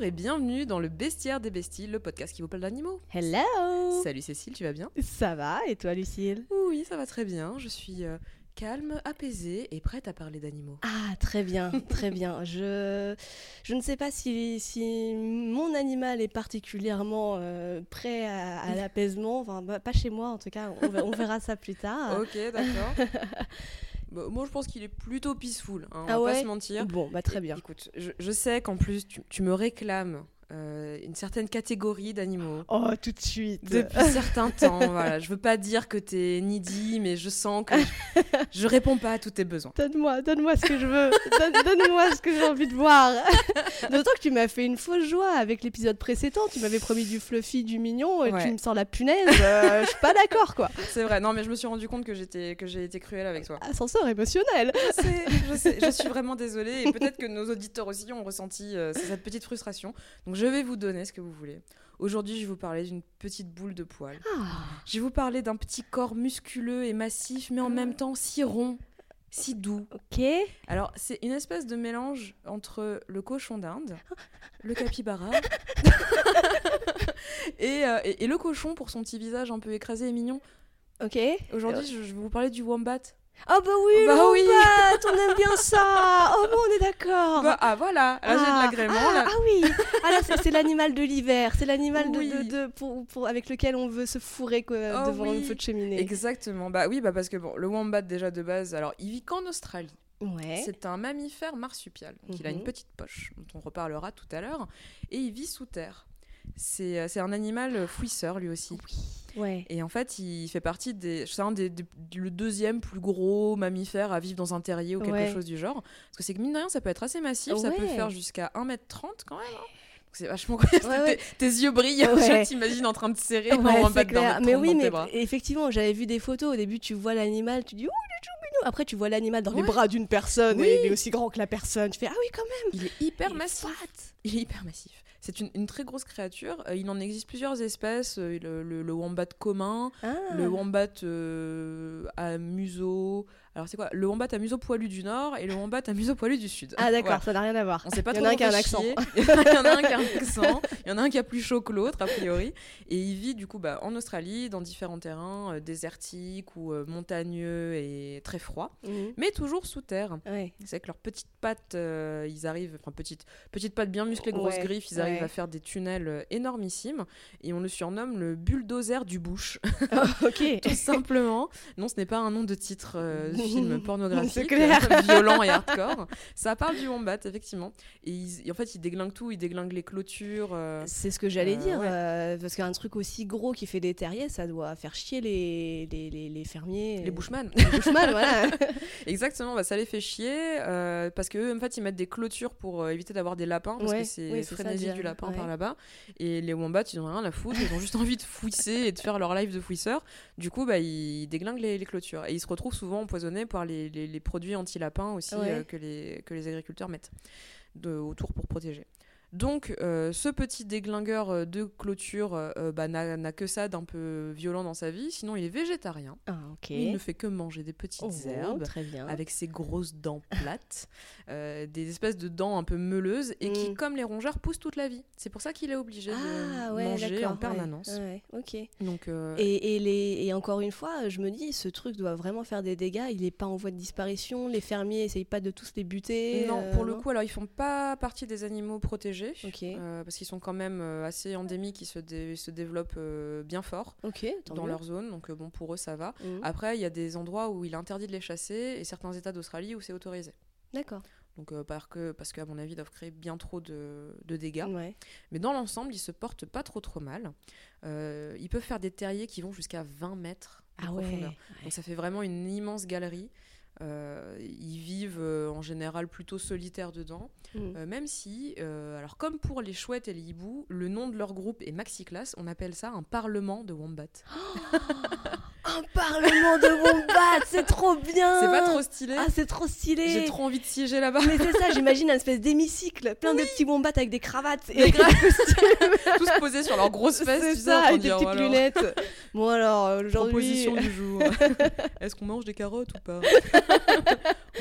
Bonjour et bienvenue dans le Bestiaire des Besties, le podcast qui vous parle d'animaux. Hello Salut Cécile, tu vas bien? Ça va, et toi Lucille? Oui, ça va très bien. Je suis euh, calme, apaisée et prête à parler d'animaux. Ah, très bien, très bien. Je, je ne sais pas si, si mon animal est particulièrement euh, prêt à, à l'apaisement, enfin, bah, pas chez moi en tout cas, on verra ça plus tard. Ok, d'accord. Bah, moi, je pense qu'il est plutôt peaceful, hein, on Ah va ouais pas se mentir. Bon, bah très bien. Écoute, je, je sais qu'en plus, tu, tu me réclames euh, une certaine catégorie d'animaux. Oh, tout de suite Depuis certains temps, voilà. Je veux pas dire que t'es needy, mais je sens que je, je réponds pas à tous tes besoins. Donne-moi, donne-moi ce que je veux. Donne- Donne-moi ce que j'ai envie de voir. D'autant que tu m'as fait une fausse joie avec l'épisode précédent. Tu m'avais promis du fluffy, du mignon, et Ouais. tu me sens la punaise. euh, je suis pas d'accord, quoi. C'est vrai, non, mais je me suis rendu compte que j'étais que j'ai été cruelle avec toi. Ascenseur émotionnel. Je sais, je sais, je suis vraiment désolée et peut-être que nos auditeurs aussi ont ressenti euh, cette petite frustration. Donc je vais vous donner ce que vous voulez. Aujourd'hui, je vais vous parler d'une petite boule de poils. Ah. Je vais vous parler d'un petit corps musculeux et massif, mais en même temps si rond, si doux. Ok. Alors, c'est une espèce de mélange entre le cochon d'Inde, le capybara et, euh, et- et le cochon pour son petit visage un peu écrasé et mignon. Ok. Aujourd'hui, je, je vais vous parler du wombat. Oh bah oui, Bah oui. on aime bien ça. Oh bon, on est d'accord. Bah, ah voilà, là j'ai de Ah, l'agrément. ah, là. ah oui, ah là c'est l'animal de l'hiver, c'est l'animal de, Oui. de, de- pour, pour- avec lequel on veut se fourrer quoi, Oh devant oui. un feu de cheminée. Exactement, bah oui, bah parce que bon, le wombat déjà de base, alors il vit qu'en Australie. Ouais. C'est un mammifère marsupial. Donc il a une Mhm. petite poche, dont on reparlera tout à l'heure, et il vit sous terre. C'est euh, c'est un animal euh, fouisseur lui aussi. Ouais. Et en fait, il fait partie des. C'est un des, des- le deuxième plus gros mammifère à vivre dans un terrier ou quelque Ouais. chose du genre. Parce que c'est que mine de rien, ça peut être assez massif, ça peut faire jusqu'à 1m30 quand même. hein. C'est vachement incroyable. Ouais, ouais. Tes, yeux brillent, Ouais. je t'imagine en train de serrer clair. mètre Mais oui, dans mais bras. effectivement, j'avais vu des photos. Au début, tu vois l'animal, tu dis ouh, il est tout mignon. Après, tu vois l'animal dans les bras d'une personne Oui. et il est aussi grand que la personne. Tu fais ah oui, quand même. Il est hyper Il massif. Il est hyper massif. C'est une, une très grosse créature. Euh, il en existe plusieurs espèces. Euh, le, le- le wombat commun, Ah. le wombat euh, à museau. Alors c'est quoi? Le wombat à museau poilu du nord et le wombat à museau poilu du sud. Ah d'accord, Voilà. ça n'a rien à voir. On sait pas Il y en a un qui a un accent. Il y en a un qui a un accent. Il y en a un qui a plus chaud que l'autre, a priori. Et il vit du coup bah, en Australie, dans différents terrains euh, désertiques ou euh, montagneux et très froids, Mhm. mais toujours sous terre. Ouais. C'est avec leurs petites pattes, euh, ils arrivent, enfin petites, petites pattes bien musclées, grosses Ouais, griffes, ils arrivent à faire des tunnels énormissimes. Et on le surnomme le bulldozer du bush, ok. tout simplement. Non, ce n'est pas un nom de titre film pornographique, clair. violent et hardcore. Ça parle du wombat, effectivement. Et ils- et en fait, ils déglinguent tout, ils déglinguent les clôtures. euh, C'est ce que j'allais Euh, dire, ouais. euh, parce qu'un truc aussi gros qui fait des terriers, ça doit faire chier les, les, les, les fermiers. les bushman. Les bushman, voilà. Exactement, bah, ça les fait chier parce que eux, en fait, ils mettent des clôtures pour éviter d'avoir des lapins parce Ouais, que c'est ça, frénésie du lapin Ouais. par là-bas. Et les wombats, ils ont rien à foutre, ils ont juste envie de fouisser et de faire leur life de fouisseur. Du coup, bah, ils déglinguent les, les clôtures et ils se retrouvent souvent empoisonnés par les, les- les produits anti-lapins aussi Ouais. euh, que, les, que les agriculteurs mettent de, autour pour protéger. Donc, euh, ce petit déglingueur euh, de clôture euh, bah, n'a que ça d'un peu violent dans sa vie. Sinon, il est végétarien. Ah. Il ne fait que manger des petites Oh, herbes Très bien. avec ses grosses dents plates, euh, des espèces de dents un peu meuleuses et qui, Mm. comme les rongeurs, poussent toute la vie. C'est pour ça qu'il est obligé Ah, de ouais, manger en permanence. Ouais, ouais, ok. Donc, Et, et, les, et encore une fois, je me dis, ce truc doit vraiment faire des dégâts. Il n'est pas en voie de disparition. Les fermiers essayent pas de tous les buter. non, pour le coup, alors ils font pas partie des animaux protégés, Euh, parce qu'ils sont quand même euh, assez endémiques, ils se, dé- se développent euh, bien fort dans leur zone, donc bon pour eux ça va. Mhm. Après, il y a des endroits où il est interdit de les chasser et certains États d'Australie où c'est autorisé. D'accord. Donc euh, parce que, parce qu'à mon avis, ils doivent créer bien trop de, de dégâts. Ouais. Mais dans l'ensemble, ils se portent pas trop trop mal. Euh, ils peuvent faire des terriers qui vont jusqu'à 20 mètres de Ah ouais. profondeur. Donc ça fait vraiment une immense galerie. Euh, ils vivent euh, en général plutôt solitaires dedans, Mhm. Euh, même si, alors comme pour les chouettes et les hiboux, le nom de leur groupe est Maxiclass, on appelle ça un parlement de wombat. Un parlement de wombat, c'est trop bien. C'est pas trop stylé Ah, c'est trop stylé. J'ai trop envie de siéger là-bas. Mais c'est ça, j'imagine un espèce d'hémicycle, plein de petits wombats avec des cravates. Et grave. tous posés sur leurs grosses fesses, C'est ça, avec de des petites voilà, lunettes. Bon alors, aujourd'hui... Proposition du jour. Est-ce qu'on mange des carottes ou pas?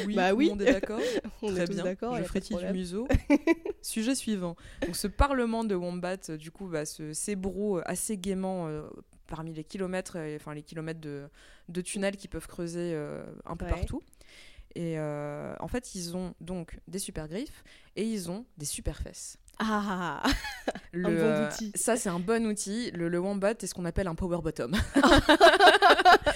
Oui, Bah oui. monde est d'accord. On Très est bien. d'accord, Je frétille du museau. Sujet suivant. Donc ce parlement de Wombat, euh, du coup, bah, se s'ébroue assez gaiement euh, parmi les kilomètres, euh, enfin les kilomètres de, de tunnels qui peuvent creuser euh, un peu Ouais. partout. Et euh, en fait, ils ont donc des super griffes et ils ont des super fesses. Ah Le, bon outil. Ça, c'est un bon outil. Le, le wombat est ce qu'on appelle un power bottom.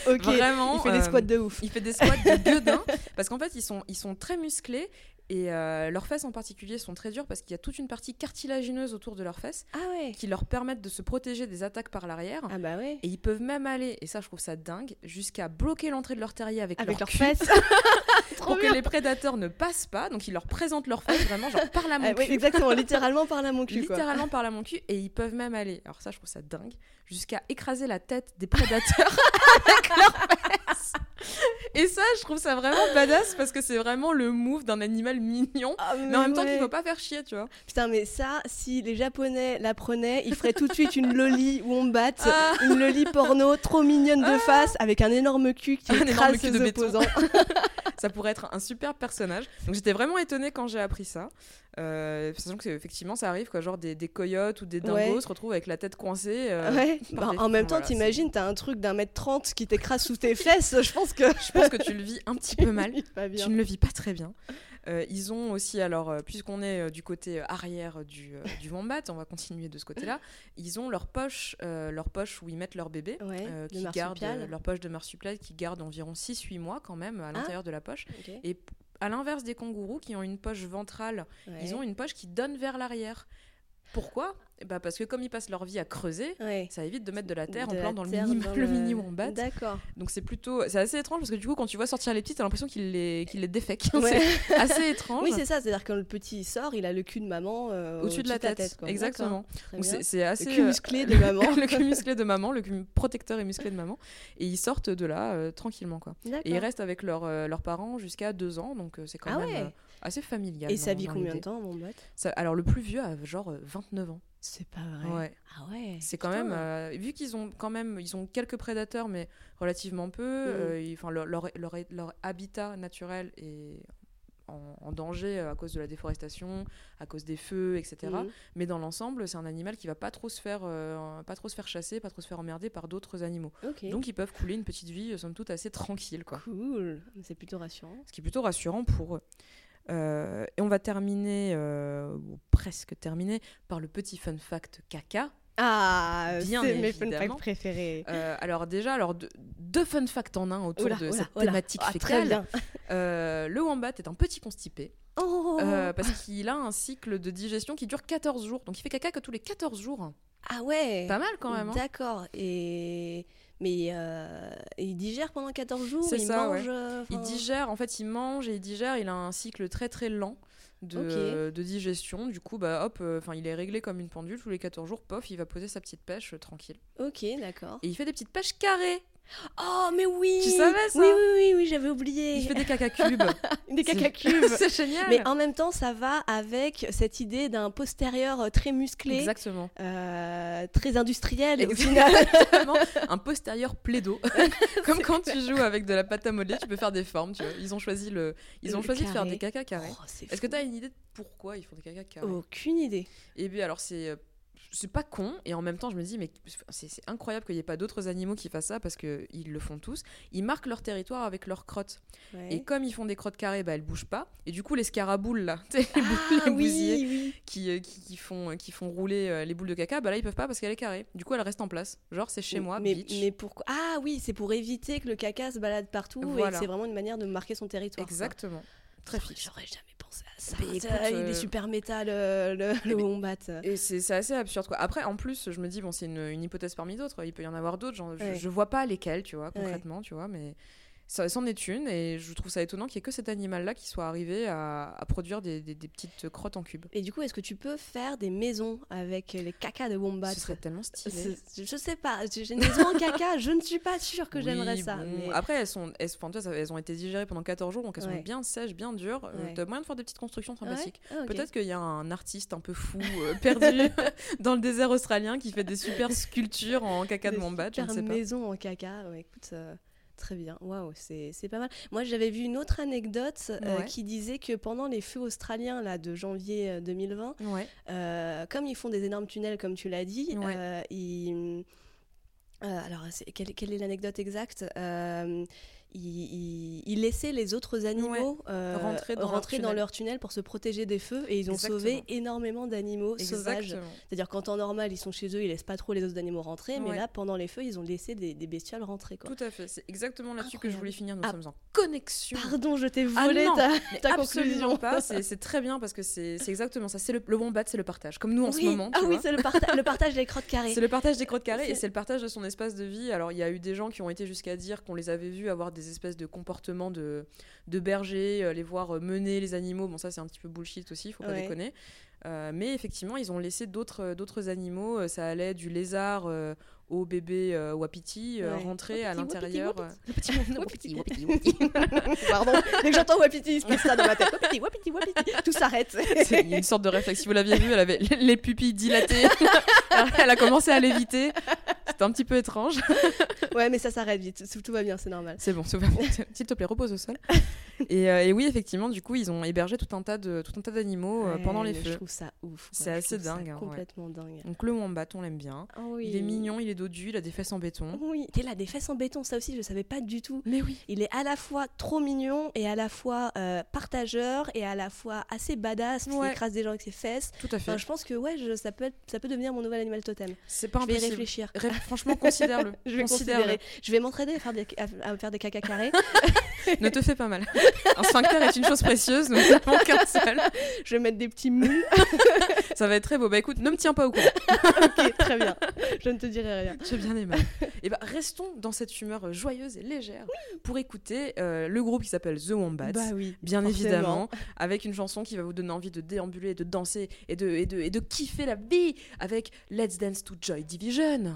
Ok, Vraiment. il fait des euh, squats de ouf. Il fait des squats de gueudin parce qu'en fait ils sont, ils sont très musclés et euh, leurs fesses en particulier sont très dures parce qu'il y a toute une partie cartilagineuse autour de leurs fesses Ah ouais qui leur permettent de se protéger des attaques par l'arrière. Ah bah ouais. Et ils peuvent même aller, et ça je trouve ça dingue, jusqu'à bloquer l'entrée de leur terrier avec, Avec leur leurs fesses. Pour bien. que les prédateurs ne passent pas. Donc ils leur présentent leurs fesses vraiment genre par la Ah mon oui, exactement, littéralement par la mon cul. Littéralement par la mon cul et ils peuvent même aller, alors ça je trouve ça dingue, jusqu'à écraser la tête des prédateurs avec leurs Et ça je trouve ça vraiment badass parce que c'est vraiment le move d'un animal mignon. Ah, Mais en même temps ouais. qu'il faut pas faire chier, tu vois. Putain, mais ça, si les Japonais l'apprenaient, ils feraient tout de suite une loli wombat, Ah. une loli porno trop mignonne de face, avec un énorme cul qui écrase ses de opposants. Ça pourrait être un super personnage. Donc j'étais vraiment étonnée quand j'ai appris ça. Euh, sachant que effectivement ça arrive quoi, genre des, des coyotes ou des dingos Ouais. se retrouvent avec la tête coincée. euh, ouais. Bah, des- en même temps, voilà, t'imagines, t'as un truc d'un mètre trente qui t'écrase sous tes fesses. Je pense que. Je pense que tu le vis un petit peu mal. Tu ne le vis pas très bien. Euh, ils ont aussi, alors, euh, puisqu'on est du côté arrière du, du wombat, on va continuer de ce côté-là, ils ont leur poche, leur poche où ils mettent leur bébé, Ouais, qui euh, leur poche de marsupial qui garde environ 6-8 mois quand même à l'intérieur de la poche. Et à l'inverse des kangourous qui ont une poche ventrale, Ouais. ils ont une poche qui donne vers l'arrière. Pourquoi ben Parce que comme ils passent leur vie à creuser, Ouais. ça évite de mettre de la terre De en plan dans le mini, dans le mini wombat. D'accord. Donc c'est plutôt, c'est assez étrange parce que du coup quand tu vois sortir les petits, t'as l'impression qu'il les, qu'il les défèque. Ouais. c'est assez étrange. Oui, c'est ça. C'est-à-dire quand le petit il sort, il a le cul de maman euh, Au-dessus de la tête, quoi. exactement. Donc c'est, c'est assez Le cul euh, musclé de maman. le cul musclé de maman, le cul protecteur et musclé de maman, et ils sortent de là euh, tranquillement quoi. Et ils restent avec leurs euh, leurs parents jusqu'à deux ans, donc euh, c'est quand Ah même ouais. Euh, assez familial. Et ça vit combien de temps, mon bot Ça- Alors le plus vieux a genre euh, 29 ans. C'est pas vrai. Ouais. Ah ouais. C'est quand putain. même euh, vu qu'ils ont quand même ils ont quelques prédateurs mais relativement peu. euh, ils- Enfin leur, leur, leur, habitat naturel est en, en danger euh, à cause de la déforestation, à cause des feux, etc. Mhm. Mais dans l'ensemble, c'est un animal qui va pas trop se faire euh, pas trop se faire chasser, pas trop se faire emmerder par d'autres animaux. Donc ils peuvent couler une petite vie euh, somme toute assez tranquille quoi. cool. C'est plutôt rassurant. Ce qui est plutôt rassurant pour eux. Euh, et on va terminer, euh, ou presque terminer, par le petit fun fact caca. Ah, Bien c'est mes fun facts préférés. Euh, alors déjà, alors deux, deux fun facts en un autour Oula, de oula, cette oula. thématique Ah, très fécale. bien. Euh, le wombat est un petit constipé Oh. parce qu'il a un cycle de digestion qui dure 14 jours. Donc il fait caca que tous les 14 jours. Ah ouais. Pas mal quand même. hein. D'accord. Et mais euh, il digère pendant 14 jours. Il ça, mange. euh, Il digère, en fait, il mange et il digère. Il a un cycle très très lent de, digestion. Du coup, bah hop, euh, il est réglé comme une pendule. Tous les 14 jours, pof, il va poser sa petite pêche tranquille. Ok, d'accord. Et il fait des petites pêches carrées. Oh mais oui. Tu savais ça Oui oui oui, oui j'avais oublié. Il fait des caca cubes. des caca cubes. C'est génial. Mais en même temps, ça va avec cette idée d'un postérieur euh, très musclé, Exactement. euh, très industriel au final. Exactement. un postérieur plaido. Comme quand tu joues avec de la pâte à modeler, tu peux faire des formes. Tu vois. Ils ont choisi, le... Ils ont Le choisi de faire des caca carrés. Oh, Est-ce que tu as une idée de pourquoi ils font des caca carrés? Aucune idée. Et bien alors c'est euh, c'est pas con et en même temps je me dis mais c'est incroyable qu'il n'y ait pas d'autres animaux qui fassent ça parce que ils le font tous. Ils marquent leur territoire avec leurs crottes Ouais. et comme ils font des crottes carrées bah elles bougent pas et du coup les scaraboules là, les, boules- les oui, bousillés oui. qui, euh, qui, qui font qui font rouler euh, les boules de caca bah là ils peuvent pas parce qu'elle est carrée. Du coup elle reste en place. Genre c'est chez moi mais, bitch. mais pourquoi? Ah oui, c'est pour éviter que le caca se balade partout et Voilà. c'est vraiment une manière de marquer son territoire. quoi. Exactement. Très. J'aurais jamais à ça. Écoute, il euh, est super métal le, le, le wombat. Et c'est assez absurde quoi. Après en plus je me dis bon c'est une, une hypothèse parmi d'autres. Il peut y en avoir d'autres. je-. Je, vois pas lesquelles tu vois concrètement tu vois mais Ça c'en est une, et je trouve ça étonnant qu'il n'y ait que cet animal-là qui soit arrivé à, à produire des, des- des petites crottes en cube. Et du coup, est-ce que tu peux faire des maisons avec les cacas de wombat Ce serait tellement stylé. Je sais pas, j'ai une maison en caca, je ne suis pas sûre que Oui, j'aimerais ça. bon. mais- Après, elles, sont, elles, enfin, tu elles ont été digérées pendant 14 jours, donc elles Ouais. sont bien sèches, bien dures. Euh, Ouais. T'as moyen de faire des petites constructions Ouais sympathiques. Ah, ok. Peut-être qu'il y a un artiste un peu fou, euh, perdu dans le désert australien, qui fait des super sculptures en caca de wombat, je ne super sais pas. maison en caca, ouais, écoute, euh, très bien, waouh, c'est pas mal. Moi, j'avais vu une autre anecdote euh, qui disait que pendant les feux australiens là, de janvier euh, 2020, Ouais. euh, comme ils font des énormes tunnels, comme tu l'as dit, Ouais. euh, ils... euh, alors, quelle, quelle est l'anecdote exacte? Euh, ils, laissaient les autres animaux euh, Rentrer dans leur rentrer dans leur tunnel pour se protéger des feux et ils ont Exactement. sauvé énormément d'animaux sauvages. C'est-à-dire qu'en temps normal, ils sont chez eux, ils laissent pas trop les autres animaux rentrer, mais là, pendant les feux, ils ont laissé des, des bestioles rentrer. Quoi. Tout à fait. C'est exactement là-dessus que je voulais finir. Nous Ah. sommes en connexion. Pardon, je t'ai Ah volé non, ta, ta conclusion. pas. C'est très bien parce que c'est exactement ça. C'est le, le wombat, c'est le partage. Comme nous en ce moment. tu ah oui, c'est le, parta- le partage des crottes carrées. C'est le partage des crottes carrées et c'est le partage de son espace de vie. Alors, il y a eu des gens qui ont été jusqu'à dire qu'on les avait vus avoir des espèces de comportements de, de bergers, euh, les voir euh, mener les animaux. Bon, ça, c'est un petit peu bullshit aussi, faut pas Ouais. déconner. Euh, mais effectivement, ils ont laissé d'autres d'autres animaux. Ça allait du lézard euh, au bébé euh, wapiti Ouais. rentrer à l'intérieur. wapiti, Le petit wapiti, wapiti, wapiti. Pardon, dès que j'entends wapiti, il se passe ça dans ma tête. Wapiti, wapiti, wapiti. Tout s'arrête. C'est il une sorte de réflexe. Si vous l'aviez vu, elle avait les pupilles dilatées. elle a commencé à léviter. Un petit peu étrange. ouais, mais ça s'arrête vite. Tout, tout va bien, c'est normal. C'est bon, c'est bon. s'il te plaît, repose au sol. Et, euh, et oui, effectivement, du coup, ils ont hébergé tout un tas de tout un tas d'animaux euh, Ouais, pendant les feux. Je trouve ça ouf. C'est assez dingue, hein, ouais. Complètement dingue. Donc le wombat, on l'aime bien. Ah oui. Il est mignon, il est dodu, il a des fesses en béton. Oui, il a des fesses en béton, ça aussi, je savais pas du tout. Mais oui. Il est à la fois trop mignon et à la fois euh, partageur et à la fois assez badass, Ouais. écrase des gens avec ses fesses. Tout à fait. Enfin, je pense que ouais, je- ça, peut être- ça peut devenir mon nouvel animal totem. C'est pas je vais y impossible. réfléchir. Ré- Franchement, considère-le. Je vais considérer. Je vais m'entraider à faire des, à, à faire des caca carrés. Ne te fais pas mal. Un sphincter est une chose précieuse, nous n'avons qu'un seul. je vais mettre des petits moules. Ça va être très beau. Bah écoute, ne me tiens pas au courant. ok, très bien. Je ne te dirai rien. J'ai bien aimé. Et bah restons dans cette humeur joyeuse et légère pour écouter euh, le groupe qui s'appelle The Wombats. Bah oui. Bien forcément. évidemment, avec une chanson qui va vous donner envie de déambuler, de danser et de, et de, et de kiffer la vie avec Let's Dance to Joy Division.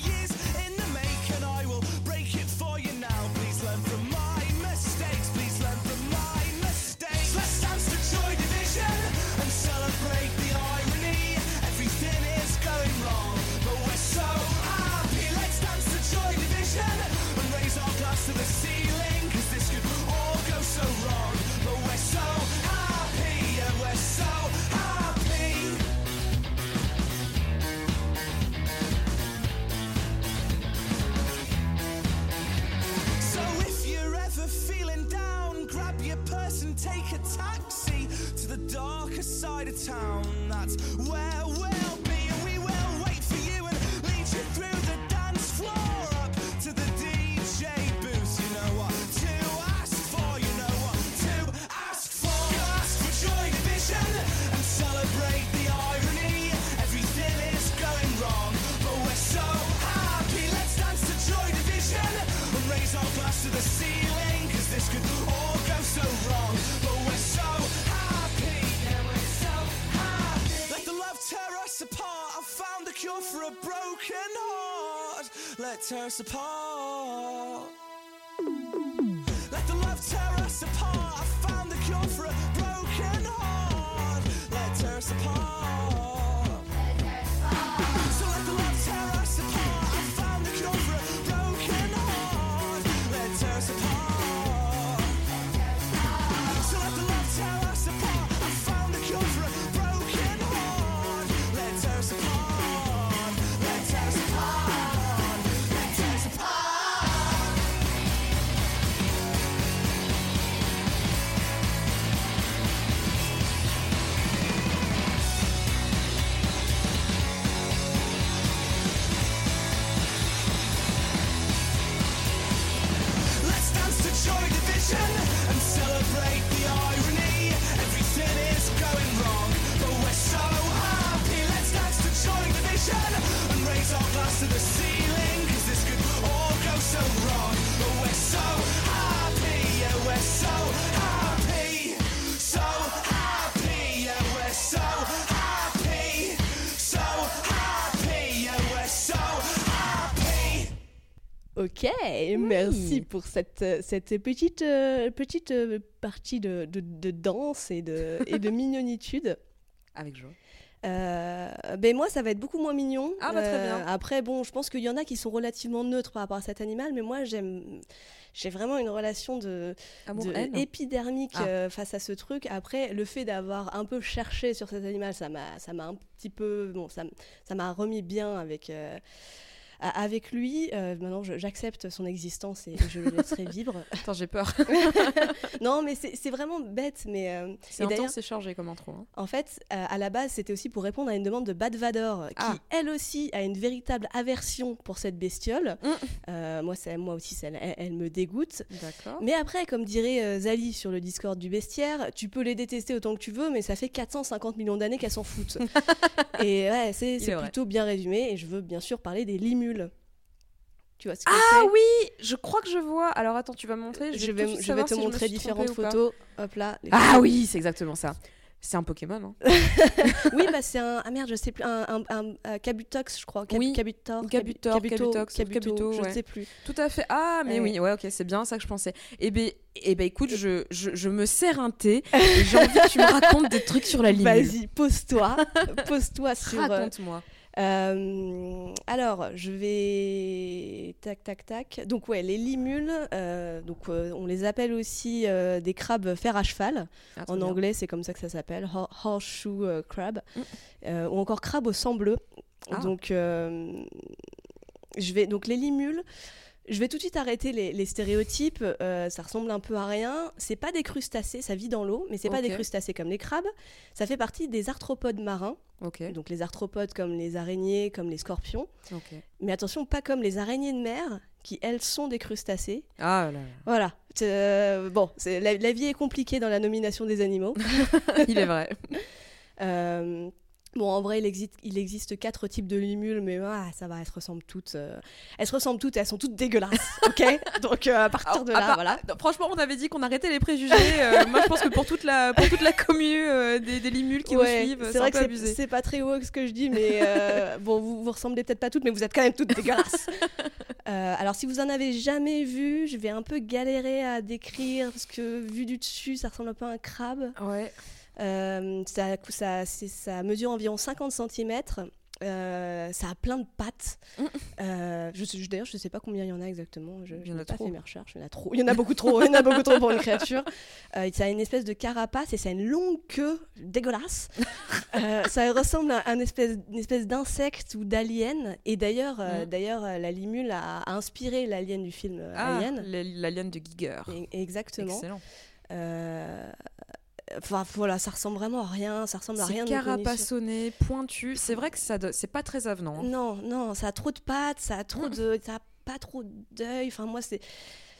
us apart. Merci pour cette, euh, cette petite, euh, petite euh, partie de, de- de danse et de, et de mignonitude. Avec joie. Euh, ben moi, ça va être beaucoup moins mignon. Ah, bah, très bien. Après, bon, je pense qu'il y en a qui sont relativement neutres par rapport à cet animal, mais moi, j'aime, j'ai vraiment une relation de, de épidermique Ah. euh, face à ce truc. Après, le fait d'avoir un peu cherché sur cet animal, ça m'a, ça m'a un petit peu, bon, ça m'a remis bien avec. Avec lui, Euh, maintenant j'accepte son existence et je le laisserai vivre. Attends, j'ai peur. non, mais c'est vraiment bête. Mais euh, C'est intense et chargé comme intro. hein. en fait, euh, à la base, c'était aussi pour répondre à une demande de Bad Vador, qui Ah. elle aussi a une véritable aversion pour cette bestiole. Mm. Euh, moi, ça- moi aussi, ça- elle, elle me dégoûte. D'accord. Mais après, comme dirait Zali sur le Discord du bestiaire, tu peux les détester autant que tu veux, mais ça fait 450 millions d'années qu'elles s'en foutent. et ouais, c'est plutôt bien résumé. Et je veux bien sûr parler des Tu vois ce que Ah oui, je crois que je vois. Alors attends, tu vas me montrer. je vais, je te si montrer différentes photos. Hop là. les Ah photos. oui, c'est exactement ça. C'est un Pokémon. Hein. Oui, bah c'est un. Ah merde, je sais plus. Un, un, un- un Kabutox, je crois. Cab- Oui. Kabutor. Kabutor, Kabuto, Kabutox, Kabuto, Kabuto, je ouais. sais plus. Tout à fait. Ah, mais Ouais. oui, ouais, ok, c'est bien ça que je pensais. Eh ben, eh ben écoute, je, je, je me sers un thé et j'ai envie que tu me racontes des trucs sur la ligne. Vas-y, pose-toi. pose-toi sur. euh, Raconte-moi. euh, alors, je vais. Tac, tac, tac. Donc, ouais, les limules, euh, donc, euh, on les appelle aussi euh, des crabes fer à cheval. Ah, En bien. anglais, c'est comme ça que ça s'appelle, ho- horseshoe euh, crab, Mm. Euh, ou encore crabe au sang bleu. Ah. Donc, euh, je vais donc les limules. Je vais tout de suite arrêter les, les stéréotypes. euh, ça ressemble un peu à rien. C'est pas des crustacés, ça vit dans l'eau, mais c'est pas des crustacés comme les crabes. Ça fait partie des arthropodes marins. Donc les arthropodes comme les araignées, comme les scorpions. Mais attention, pas comme les araignées de mer, qui elles sont des crustacés. Ah là là. Voilà. Euh, bon, la vie est compliquée dans la nomination des animaux. Il est vrai. Euh, bon, en vrai, il existe, il existe quatre types de limules, mais ah, ça va, elles se ressemblent toutes. euh, elles se ressemblent toutes et elles sont toutes dégueulasses, ok? Donc euh, à partir de là, part- voilà. Non, Franchement, on avait dit qu'on arrêtait les préjugés. euh, moi, je pense que pour toute la, pour toute la commu euh, des, des limules qui Ouais, nous suivent, c'est vrai que c'est- pas très haut ce que je dis, mais bon, vous, vous ressemblez peut-être pas toutes, mais vous êtes quand même toutes dégueulasses. Alors, si vous en avez jamais vu, je vais un peu galérer à décrire parce que vu du dessus, ça ressemble un peu à un crabe. Ouais. Euh, ça, ça, c'est- ça mesure environ 50 cm. ça a plein de pattes. Mm. Euh, je je- D'ailleurs, je ne sais pas combien il y en a exactement. Je Il y en n'ai a pas trop. fait mes recherches. Il y en a trop. Il y en a beaucoup trop. Il y en a beaucoup trop pour une créature. Euh, ça a une espèce de carapace et ça a une longue queue dégueulasse. Euh, ça ressemble à un espèce, une espèce d'insecte ou d'alien. Et d'ailleurs, euh, Mm. d'ailleurs, euh, la limule a, a inspiré l'alien du film euh, Ah, Alien. la- l'alien de Giger. Et- Exactement. Excellent. Enfin voilà, ça ressemble vraiment à rien, ça ressemble à rien. C'est carapassonné, pointu. C'est vrai que ça, c'est pas très avenant. hein. Non, non, ça a trop de pattes, ça a trop de, ça a pas trop d'œil. Enfin moi c'est.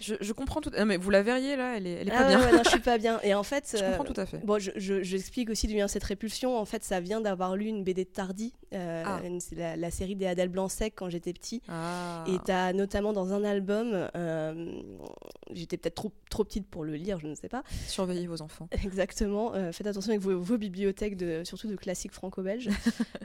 Je, je comprends tout. Ah, mais vous la verriez là, elle est, elle est Ah pas ouais, bien. ouais, non, je suis pas bien. Et en fait, Je euh, comprends tout à fait. Bon, je, je- j'explique aussi d'où vient cette répulsion. En fait, ça vient d'avoir lu une BD de Tardy, euh, Ah. une- la, la série des Adèle Blanc-Sec quand j'étais petit. Ah. Et t'as notamment dans un album, euh, j'étais peut-être trop, trop petite pour le lire, je ne sais pas. Surveillez vos enfants. Exactement. euh, faites attention avec vos, vos bibliothèques, de, surtout de classiques franco-belges.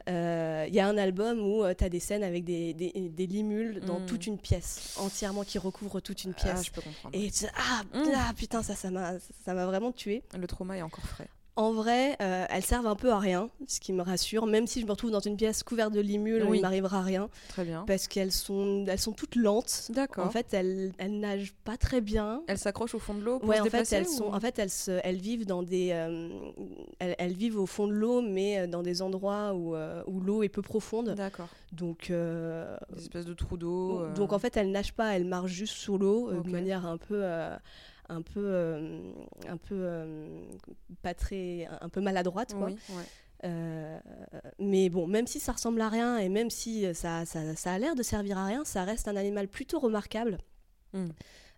Euh, Il y a un album où tu as des scènes avec des, des, des limules dans Mm. toute une pièce, entièrement qui recouvrent toute une Ah, je peux comprendre. Et tu- ah, Mm. ah, putain, ça, ça m'a, ça m'a vraiment tué. Le trauma est encore frais. En vrai, euh, elles servent un peu à rien, ce qui me rassure. Même si je me retrouve dans une pièce couverte de limules, Oui. il m'arrivera rien Très bien. parce qu'elles sont, elles sont toutes lentes. D'accord. En fait, elles, elles nagent pas très bien. Elle s'accroche au fond de l'eau pour Ouais, se en fait, déplacer elles ou- sont, en fait, elles, se- elles vivent dans des, euh, elles, elles vivent au fond de l'eau, mais euh, dans des endroits où, euh, où l'eau est peu profonde. D'accord. Donc, Des espèces de trous d'eau. donc en fait, elles nagent pas, elles marchent juste sous l'eau de manière un peu, un peu, euh, un peu, euh, pas très, un peu maladroite, quoi. Oui, ouais. Euh, mais bon, même si ça ressemble à rien et même si ça, ça, ça a l'air de servir à rien, ça reste un animal plutôt remarquable. Mm.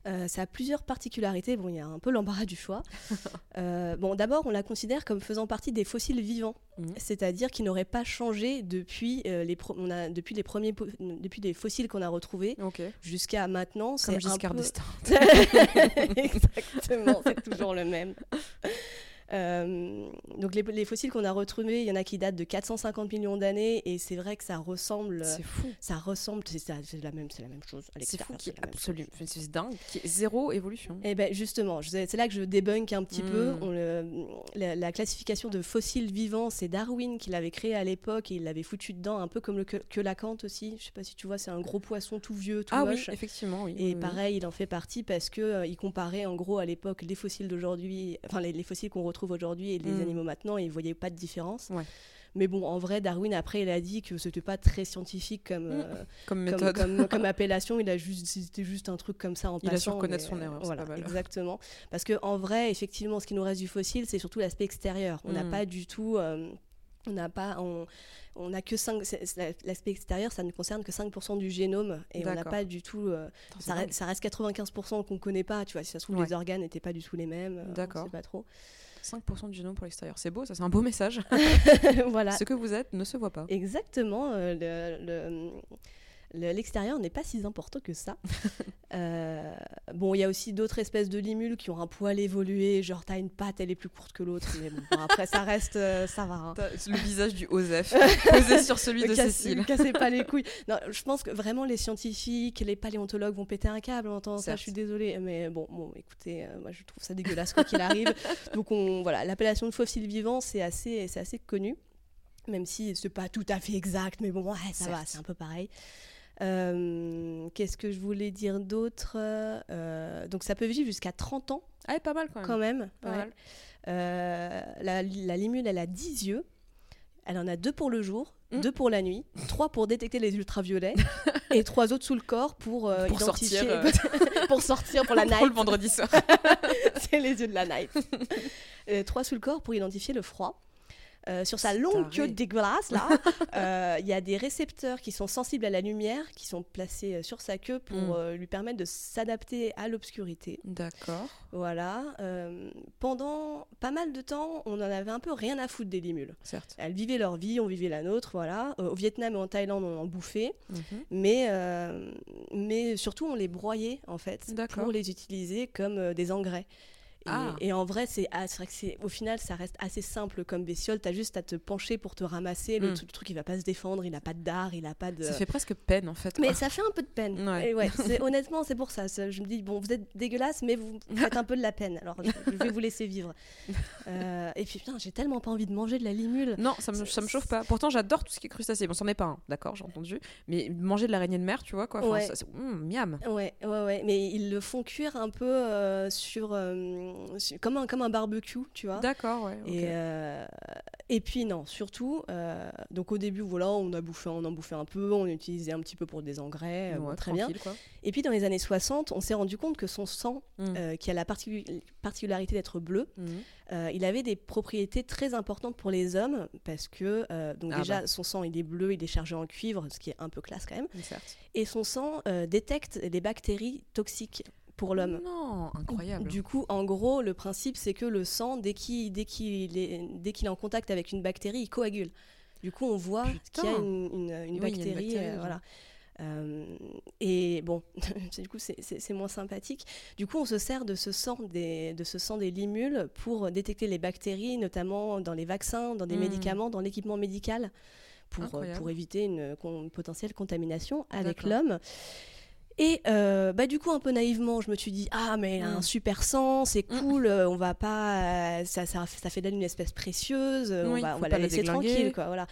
Euh, ça a plusieurs particularités. Bon, il y a un peu l'embarras du choix. Euh, bon, d'abord, on la considère comme faisant partie des fossiles vivants, Mhm. c'est-à-dire qui n'auraient pas changé depuis, euh, les, pro- on a, depuis les premiers, depuis les fossiles qu'on a retrouvés jusqu'à maintenant. Comme Giscard peu- d'Estaing. Exactement, c'est toujours le même. Euh, donc les, les fossiles qu'on a retrouvés, il y en a qui datent de 450 millions d'années et c'est vrai que ça ressemble, C'est fou. ça ressemble, c'est la même, c'est la même chose. C'est fou qui la absolument. C'est dingue. Qui zéro évolution. Et ben justement, c'est là que je débunk un petit Mm. peu. On le- la, la classification de fossiles vivants, c'est Darwin qui l'avait créé à l'époque et il l'avait foutu dedans, un peu comme le que, que l'acanthe aussi. Je sais pas si tu vois, c'est un gros poisson tout vieux, tout Ah oui, moche. effectivement, oui. Et oui, oui. pareil, il en fait partie parce que euh, il comparait en gros à l'époque les fossiles d'aujourd'hui, enfin les, les fossiles qu'on retrouve aujourd'hui et les Mm. animaux maintenant, et il voyait pas de différence. Ouais. Mais bon, en vrai, Darwin après, il a dit que c'était pas très scientifique comme, Mm. euh, Comme méthode. comme, comme appellation. Il a juste, c'était juste un truc comme ça en Il a su passant. reconnaître son euh, erreur, c'est Voilà, pas mal. exactement. Parce que en vrai, effectivement, ce qui nous reste du fossile, c'est surtout l'aspect extérieur. On n'a Mm. pas du tout. euh, on n'a pas, on, on a que 5, l'aspect extérieur, ça ne concerne que 5% du génome et on n'a D'accord. pas du tout, euh, Attends, ça, reste, ça reste 95% qu'on connaît pas, tu vois, si ça se trouve Ouais. les organes n'étaient pas du tout les mêmes, euh, on D'accord. sait pas trop. 5% du génome pour l'extérieur. C'est beau, ça, c'est un beau message. voilà. Ce que vous êtes ne se voit pas. Exactement, euh, le- le- le- l'extérieur n'est pas si important que ça. Bon, il y a aussi d'autres espèces de limules qui ont un poil évolué, genre t'as une patte, elle est plus courte que l'autre, mais bon, bon, après ça reste, euh, ça va. hein. Le visage du Osef posé sur celui de casse- Cécile. cassez pas les couilles. Non, je pense que vraiment les scientifiques, les paléontologues vont péter un câble en entendant ça. Je suis désolée, mais bon, bon, écoutez, euh, moi je trouve ça dégueulasse quoi qu'il arrive. Donc on, voilà, l'appellation de fossile vivant, c'est assez, c'est assez connu, même si c'est pas tout à fait exact, mais bon, ouais, ça va, c'est un peu pareil. Euh, Qu'est-ce que je voulais dire d'autre Euh, Donc ça peut vivre jusqu'à 30 ans Ah, pas mal quand même. quand même. Pas ouais. mal. Euh, la, la limule, elle a 10 yeux. Elle en a deux pour le jour, Mm. deux pour la nuit, trois pour détecter les ultraviolets et trois autres sous le corps pour, euh, Pour identifier, sortir, euh, pour sortir pour la Pour night. le vendredi soir. C'est les yeux de la night. Euh, trois sous le corps pour identifier le froid. Euh, sur sa longue queue dégueulasse, là, euh, il y a des récepteurs qui sont sensibles à la lumière, qui sont placés euh, sur sa queue pour Mm. euh, lui permettre de s'adapter à l'obscurité. D'accord. Voilà. pendant pas mal de temps, on en avait un peu rien à foutre des limules. Certes. Elles vivaient leur vie, on vivait la nôtre, voilà. Au Vietnam et en Thaïlande, on en bouffait. Mhm. Mais, mais surtout, on les broyait, en fait, pour les utiliser comme des engrais. Et, Ah. et en vrai, c'est ah, vrai que c'est au final, ça reste assez simple comme bestiole. T'as juste à te pencher pour te ramasser. Le, Mm. truc- il va pas se défendre, il a pas de dard, il a pas de. Ça fait presque peine en fait. Mais ça fait un peu de peine. Ouais. Et ouais, c'est- honnêtement, c'est pour ça. Je me dis, bon, vous êtes dégueulasse, mais vous faites un peu de la peine. Alors, je, je vais vous laisser vivre. Euh, et puis, putain, j'ai tellement pas envie de manger de la limule. Non, ça me, ça me chauffe pas. Pourtant, j'adore tout ce qui est crustacé. Bon, c'en est pas un, d'accord, j'ai entendu. Mais manger de l'araignée de mer, tu vois, quoi. enfin, Ouais. ça, c'est- Hum, miam. Ouais, ouais, ouais. Mais ils le font cuire un peu euh, sur, euh, sur- comme, un, comme un barbecue, tu vois. D'accord, ouais. Et, euh, et puis non, surtout, euh, donc au début, voilà, on a bouffé, on en bouffait un peu, on utilisait un petit peu pour des engrais, euh, bon, très bien. quoi. Et puis dans les années 60, on s'est rendu compte que son sang, Mm. qui a la particu- particularité d'être bleu, euh, il avait des propriétés très importantes pour les hommes parce que donc Ah déjà bah. son sang il est bleu, il est chargé en cuivre, ce qui est un peu classe quand même, et son sang détecte des bactéries toxiques pour l'homme. Non, incroyable. Du coup, en gros, le principe, c'est que le sang, dès qu'il dès qu'il est, dès qu'il est en contact avec une bactérie, il coagule. Du coup, on voit qu'il y a une, une- une Oui, il y a une bactérie. bactérie, euh, genre. voilà. Euh, et bon, du coup, c'est- moins sympathique. Du coup, on se sert de ce sang des, de ce sang des limules pour détecter les bactéries, notamment dans les vaccins, dans des Mm. médicaments, dans l'équipement médical, pour, euh, pour éviter une, con- une potentielle contamination avec l'homme. Et euh, bah du coup un peu naïvement je me suis dit ah mais un Mm. super sang c'est Mm. cool euh, on va pas euh, ça, ça, ça fait d'elle une espèce précieuse Oui, on va, on va la la laisser déglinguer. tranquille quoi voilà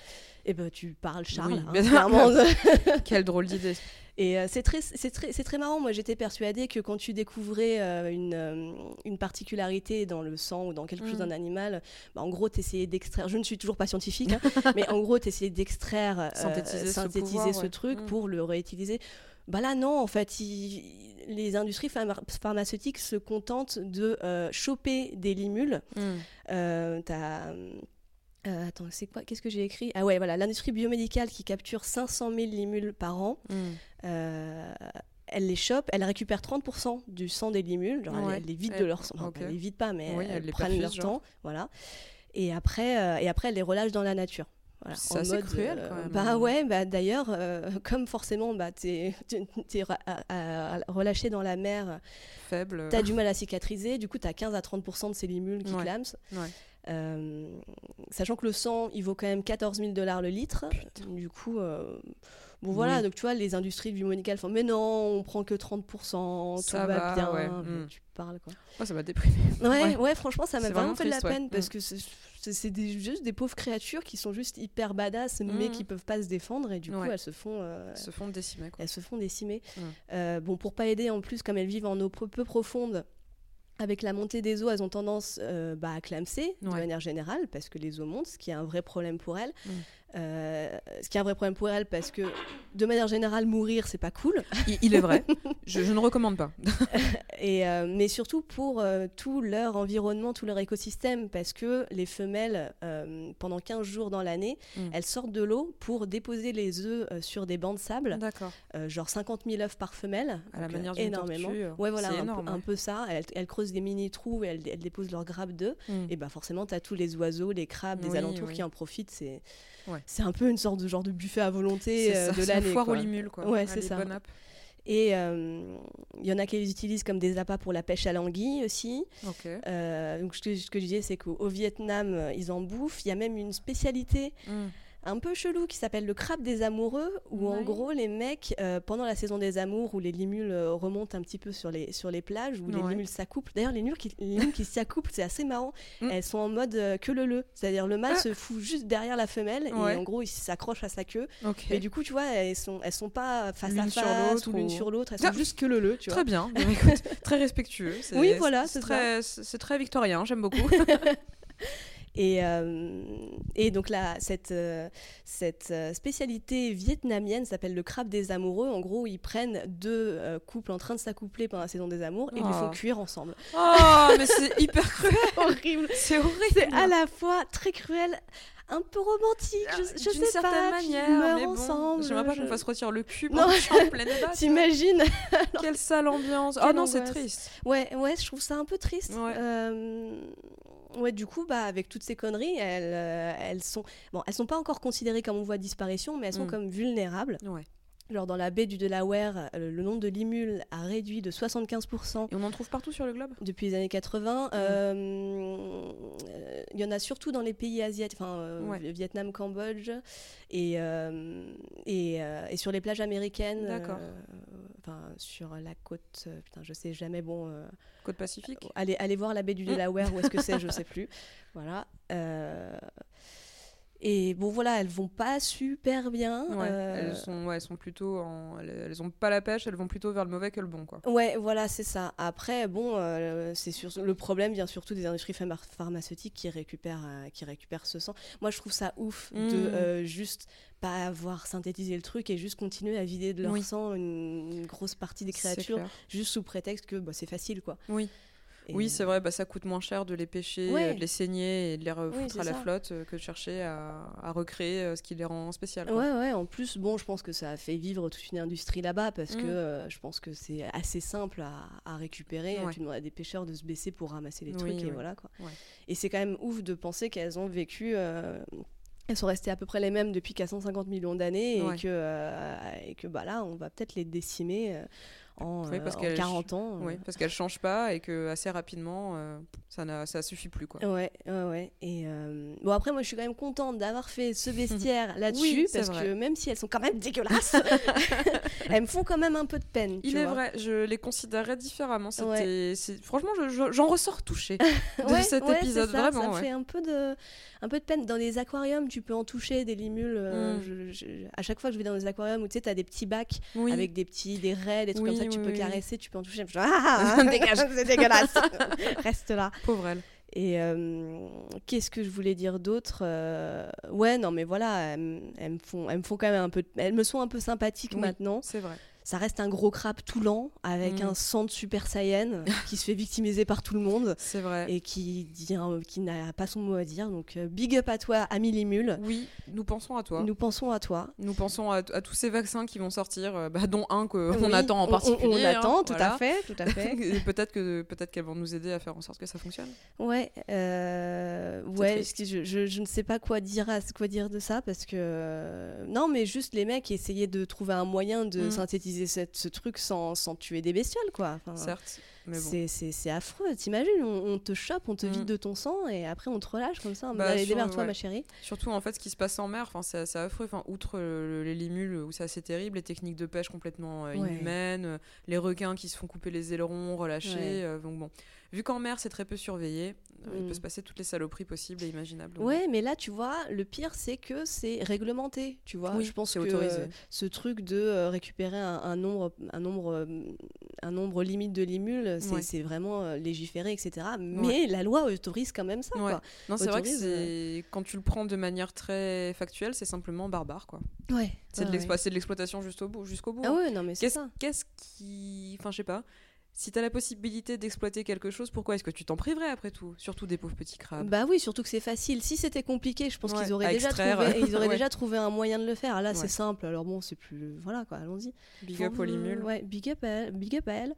et ben tu parles Charles Oui, hein. Quelle drôle d'idée. et euh, c'est très c'est très c'est très marrant moi j'étais persuadée que quand tu découvrais euh, une euh, une particularité dans le sang ou dans quelque chose Mm. d'un animal bah, en gros t'essayais d'extraire je ne suis toujours pas scientifique hein, mais en gros t'essayais d'extraire Synthétiser ce synthétiser pouvoir, ce ouais. truc pour le réutiliser bah là non en fait il- les industries pharma- pharmaceutiques se contentent de euh, choper des limules Hum. euh, euh, attends, c'est quoi Qu'est-ce que j'ai écrit? Ah ouais, voilà, l'industrie biomédicale qui capture 500 000 limules par an. Euh, elle les chope, elle récupère 30% du sang des limules, genre elle- Ouais. elle, les vide de leur sang. Enfin, elle les vide pas, mais Oui, elles elle les prennent leur genre. temps, voilà. Et après, euh, et après, elle les relâche dans la nature. Voilà, C'est assez mode, cruel, euh, quand même. Bah ouais, bah d'ailleurs, euh, comme forcément, bah t'es à- relâché dans la mer, Faible. t'as du mal à cicatriser, du coup t'as 15 à 30% de ces limules qui Ouais. clament. Ouais. Euh, sachant que le sang, il vaut quand même 14 000 dollars le litre. Putain. Du coup, euh, bon voilà, Oui. donc tu vois, les industries du médical font, mais non, on prend que 30%, tout Ça va, va, bien. ouais, Mais mm. Tu parles quoi. Moi, ça m'a déprimé. Ouais, ouais, Ouais. franchement, ça m'a vraiment, fait de la peine parce Mm. que c'est- des, juste des pauvres créatures qui sont juste hyper badass, mais Mm. qui peuvent pas se défendre et du coup, Ouais. elles se font. euh, Elles se font décimer, quoi. elles se font décimer. Euh, bon, pour pas aider, en plus, comme elles vivent en eau peu profonde, avec la montée des eaux, elles ont tendance euh, bah, à clamser de manière générale, parce que les eaux montent, ce qui est un vrai problème pour elles. Mm. Euh, ce qui est un vrai problème pour elles, parce que de manière générale, mourir, c'est pas cool. Il, il est vrai. Je, je ne recommande pas. Et, euh, mais surtout pour euh, tout leur environnement, tout leur écosystème, parce que les femelles, pendant 15 jours dans l'année, Mm. elles sortent de l'eau pour déposer les œufs sur des bancs de sable, D'accord. genre 50 000 œufs par femelle. À la manière d'une énormément. tortue. Ouais, voilà, un, énorme. peu, un peu ça. Elles, elles creusent des mini trous et elles, elles déposent leurs grappes d'œufs. ouais. Mm. Et bah forcément, tu as tous les oiseaux, les crabes, des Oui, alentours oui. qui en profitent. C'est Ouais. c'est un peu une sorte de genre de buffet à volonté C'est euh, ça, de c'est l'année. foire aux limules, quoi. Ouais, c'est ça. Et euh, il y en a qui les utilisent comme des appâts pour la pêche à l'anguille aussi. Euh, donc ce que, ce que je disais, c'est qu'au au Vietnam, ils en bouffent. Il y a même une spécialité Mm. Un peu chelou qui s'appelle le crabe des amoureux, où en gros les mecs, euh, pendant la saison des amours, où les limules euh, remontent un petit peu sur les, sur les plages, où les limules s'accouplent. D'ailleurs, les limules qui, les limules qui s'accouplent, c'est assez marrant. Mm. Elles sont en mode euh, queue le le. C'est-à-dire le mâle Ah. se fout juste derrière la femelle Ouais. et en gros il s'accroche à sa queue. Et du coup, tu vois, elles sont, elles sont pas face à face l'autre ou l'une ou- sur l'autre, elles sont Ah. juste que le le, tu vois. Très bien. Bah, écoute, très respectueux. Oui, voilà, c'est très, très victorien. J'aime beaucoup. Et, euh, et donc là, cette, euh, cette euh, spécialité vietnamienne s'appelle le crabe des amoureux. En gros, ils prennent deux couples en train de s'accoupler pendant la saison des amours et ils les font Oh. cuire ensemble. Oh, mais c'est hyper cruel. Horrible. C'est horrible. C'est à la fois très cruel, un peu romantique. Je, je Ah, D'une sais certaine pas. manière, meurent mais bon, ensemble. J'aimerais pas je- qu'on fasse retirer le cul Non. en pleine. T'imagines Quelle sale ambiance. Oh Quelle non, c'est triste. Ouais, ouais, je trouve ça un peu triste. Ouais. Euh, ouais, du coup, bah, avec toutes ces conneries, elles, euh, elles sont, bon, elles sont pas encore considérées comme on voit disparition, mais elles sont Mm. comme vulnérables. Ouais. Genre dans la baie du Delaware, euh, le nombre de limules a réduit de 75% Et on en trouve partout sur le globe? Depuis les années 80. Euh, euh, Il y en a surtout dans les pays asiatiques, enfin euh, Ouais. Vietnam, Cambodge, et, et, et sur les plages américaines. D'accord. Enfin, sur la côte, putain, je sais jamais, bon, Côte Pacifique? allez, allez voir la baie du Mm. Delaware, où est-ce que c'est, je sais plus. Voilà. Et bon, voilà, elles vont pas super bien. Ouais, euh, elles, sont, ouais, elles sont plutôt en... elles, ont pas la pêche, elles vont plutôt vers le mauvais que le bon, quoi. Ouais, voilà, c'est ça. Après, bon, euh, c'est sur... le problème vient surtout des industries pharma- pharmaceutiques qui récupèrent, euh, qui récupèrent ce sang. Moi, je trouve ça ouf de Mm. euh, juste pas avoir synthétisé le truc et juste continuer à vider de leur Oui. sang une, une grosse partie des créatures, juste sous prétexte que bah, c'est facile, quoi. Oui. Et- Oui, c'est vrai, bah, ça coûte moins cher de les pêcher, Ouais. euh, de les saigner et de les refoutre à la ça. flotte euh, que de chercher à, à recréer euh, ce qui les rend spéciales. quoi. Ouais, ouais, en plus, bon, je pense que ça a fait vivre toute une industrie là-bas parce Mm. que euh, je pense que c'est assez simple à, à récupérer. Ouais. Tu demandes à des pêcheurs de se baisser pour ramasser les Oui, trucs et voilà quoi. Et c'est quand même ouf de penser qu'elles ont vécu. euh, elles sont restées à peu près les mêmes depuis 450 millions d'années Ouais. et, que, euh, et que bah là, on va peut-être les décimer euh, en, Oui, parce euh, en qu'elles- 40 ans. Oui, parce qu'elles changent pas et que assez rapidement, euh, ça, n'a- ça suffit plus. Quoi. Ouais, ouais, ouais. Et euh, bon, après, moi, je suis quand même contente d'avoir fait ce vestiaire là-dessus Oui, parce vrai. que même si elles sont quand même dégueulasses, elles me font quand même un peu de peine. Il tu est vois. vrai, je les considérerais différemment. Ouais. franchement, je- je- j'en ressors touchée de Ouais, cet ouais, épisode. ça, vraiment, ça me fait un peu de, un peu de peine. Dans les aquariums, tu peux en toucher des limules. euh, Mm. je- je- à chaque fois que je vais dans les aquariums où tu sais, t'as des petits bacs Oui. avec des petits, des raies, des trucs Oui, comme ça tu oui, peux oui. caresser, tu peux en toucher. Je fais, ah, Dégage. c'est dégueulasse. Reste là. Pauvre elle. Et euh, qu'est-ce que je voulais dire d'autre Euh, Ouais, non, mais voilà, elles, me font, elles me font quand même un peu, elles me sont un peu sympathiques maintenant. C'est vrai. Ça reste un gros crabe tout lent avec Mm. un sang de super saiyan qui se fait victimiser par tout le monde C'est vrai. et qui qui n'a pas son mot à dire. Donc euh, big up à toi, Ami Limule. Oui, nous pensons à toi. Nous pensons à toi. Nous pensons à, à tous ces vaccins qui vont sortir, euh, bah, dont un qu'on Oui, attend en on- particulier. On, hein, attend, tout voilà. à fait, tout à fait. Peut-être que peut-être qu'elles vont nous aider à faire en sorte que ça fonctionne. Ouais, euh, ouais. Je, je, je ne sais pas quoi dire, à, quoi dire de ça parce que non, mais juste les mecs essayaient de trouver un moyen de Mm. synthétiser ce truc sans, tuer des bestioles, quoi. Certes, bon. c'est- affreux. T'imagines, on, on te chope, on te Mm. vide de ton sang et après on te relâche comme ça. Bah, Allez, démerde-toi, ouais. ma chérie. Surtout en fait ce qui se passe en mer, c'est assez affreux. Enfin outre les limules où c'est assez terrible, les techniques de pêche complètement euh, inhumaines, euh, les requins qui se font couper les ailerons, relâchés. Ouais. euh, donc bon, vu qu'en mer c'est très peu surveillé, il Mm. peut se passer toutes les saloperies possibles et imaginables. Donc, Ouais, mais là, tu vois, le pire, c'est que c'est réglementé, tu vois. Oui, je pense que autorisé. euh, ce truc de récupérer un, un nombre, un nombre, un nombre limite de limules, c'est Ouais. vraiment euh, légiféré, etc. Mais la loi autorise quand même ça, Ouais. quoi. Non, c'est vrai que c'est quand tu le prends de manière très factuelle, c'est simplement barbare quoi. Ouais. C'est de l'exploitation jusqu'au bout, jusqu'au bout. Ah hein. ouais, non, mais c'est Qu'est-ce ça. qu'est-ce qui, enfin je sais pas. Si t'as la possibilité d'exploiter quelque chose, pourquoi est-ce que tu t'en priverais après tout Surtout des pauvres petits crabes? Bah oui, surtout que c'est facile. Si c'était compliqué, je pense Ouais, qu'ils auraient, déjà trouvé, ils auraient Ouais. déjà trouvé un moyen de le faire. Là, Ouais. c'est simple. Alors bon, c'est plus. Voilà, quoi, allons-y. Big Faut- up aux limules. Ouais, big up à elle. Big up à elle.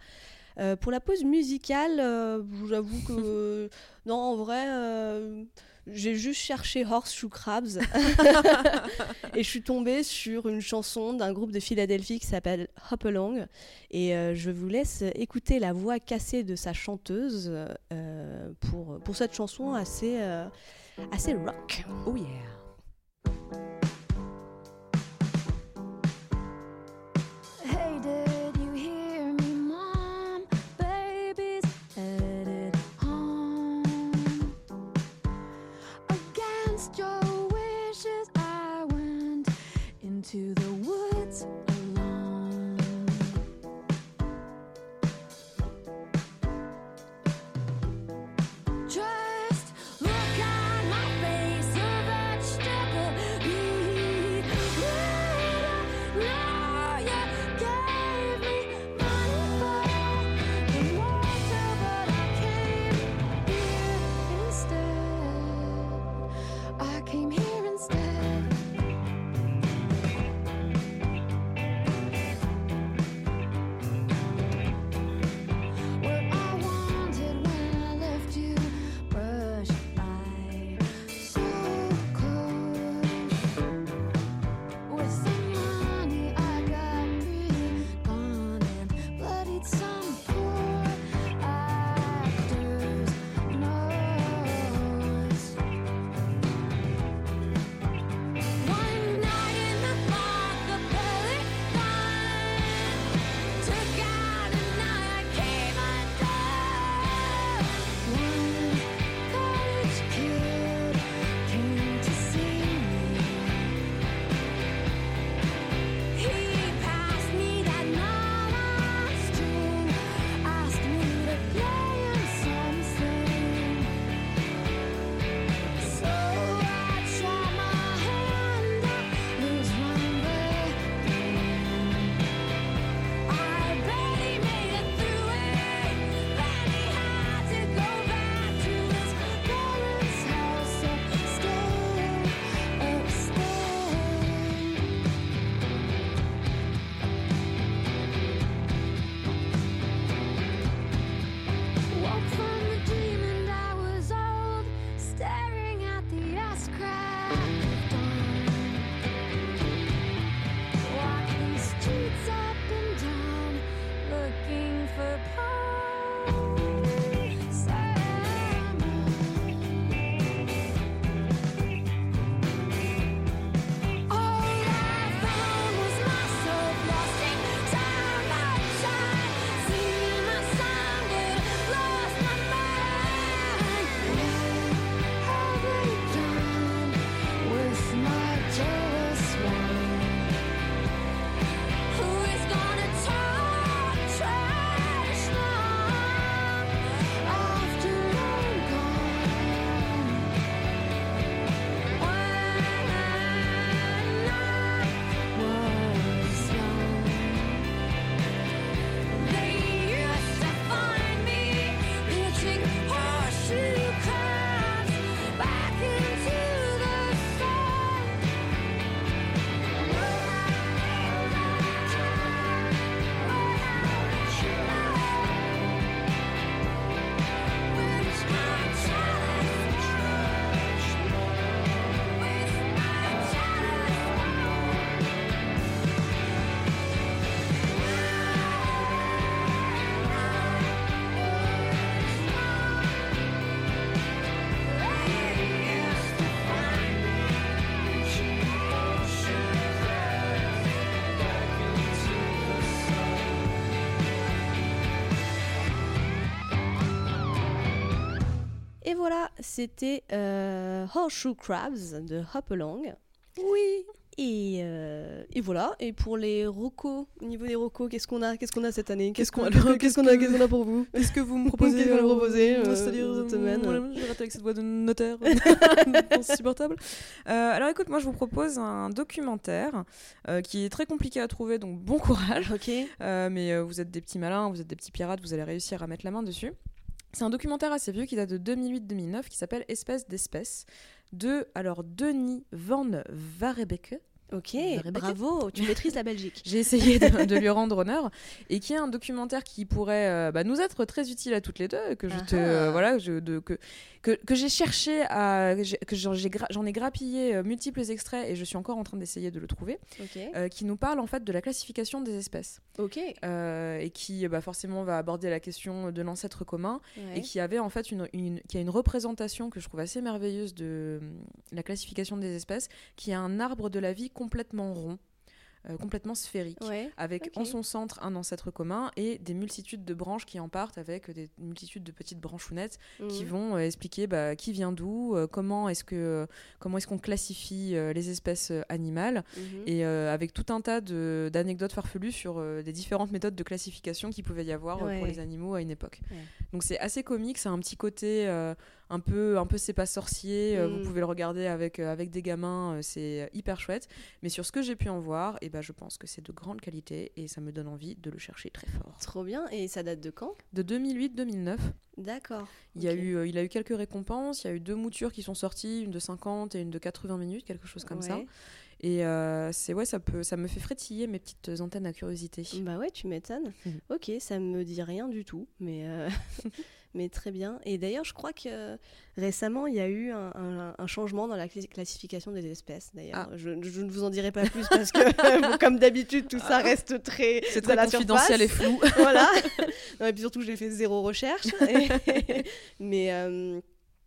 Euh, pour la pause musicale, euh, j'avoue que non, en vrai, euh, j'ai juste cherché Horseshoe Crabs et je suis tombée sur une chanson d'un groupe de Philadelphie qui s'appelle Hop Along et je vous laisse écouter la voix cassée de sa chanteuse pour pour cette chanson assez assez rock. Oh yeah. Into the Et voilà, c'était euh, Horseshoe Crabs de Hop Along. Oui. Et, euh, et voilà. Et pour les rocos, au niveau des rocos, qu'est-ce qu'on a Qu'est-ce qu'on a cette année? Qu'est-ce qu'on alors, qu'est-ce qu'est-ce qu'on a que- Qu'est-ce qu'on a pour vous? Est-ce que vous me proposez, proposez alors, proposez, euh, C'est-à-dire, cette semaine? je vais rater avec cette voix de notaire insupportable. Euh, alors écoute, moi je vous propose un documentaire euh, qui est très compliqué à trouver, donc bon courage. Ok. Euh, mais euh, vous êtes des petits malins, vous êtes des petits pirates, vous allez réussir à mettre la main dessus. C'est un documentaire assez vieux qui date de 2008-2009 qui s'appelle Espèce d'espèce de alors Denis Van Varebeke. Ok, bravo, tu maîtrises la Belgique. J'ai essayé de, de lui rendre honneur et qui est un documentaire qui pourrait euh, bah, nous être très utile à toutes les deux que je te Ah ah. euh, voilà je, de, que que, que j'ai cherché à que j'en gra- ai grappillé euh, multiples extraits et je suis encore en train d'essayer de le trouver qui nous parle en fait de la classification des espèces Ok. et qui bah, forcément va aborder la question de l'ancêtre commun Ouais. et qui avait en fait une, une- qui a une représentation que je trouve assez merveilleuse de euh, la classification des espèces qui a un arbre de la vie complètement rond euh, complètement sphérique Ouais. avec en son centre un ancêtre commun et des multitudes de branches qui en partent avec des multitudes de petites branchounettes qui Mhm. vont euh, expliquer bah, qui vient d'où, euh, comment est-ce que comment est-ce qu'on classifie les espèces animales Mhm. et avec tout un tas d'anecdotes farfelues sur des différentes méthodes de classification qu'il pouvait y avoir pour les animaux à une époque. Ouais. Donc c'est assez comique, c'est un petit côté un peu un peu c'est pas sorcier, euh, Mm. vous pouvez le regarder avec euh, avec des gamins, euh, c'est hyper chouette. Mais sur ce que j'ai pu en voir, et ben je pense que c'est de grande qualité et ça me donne envie de le chercher très fort. Trop bien. Et ça date de quand? De 2008-2009, D'accord. il, y a eu, il a eu quelques récompenses, il y a eu deux moutures qui sont sorties, une de 50 et une de 80 minutes, quelque chose comme ça. Et euh, c'est ouais, ça peut, ça me fait frétiller mes petites antennes à curiosité. Bah ouais, tu m'étonnes. Ok, ça me dit rien du tout, mais, euh, mais très bien. Et d'ailleurs, je crois que récemment, il y a eu un, un- un changement dans la classi- classification des espèces. D'ailleurs, Ah. je, je ne vous en dirai pas plus parce que, comme d'habitude, tout ça reste très, C'est très confidentiel et flou. voilà. Non, et puis surtout, j'ai fait zéro recherche. Et- mais, euh,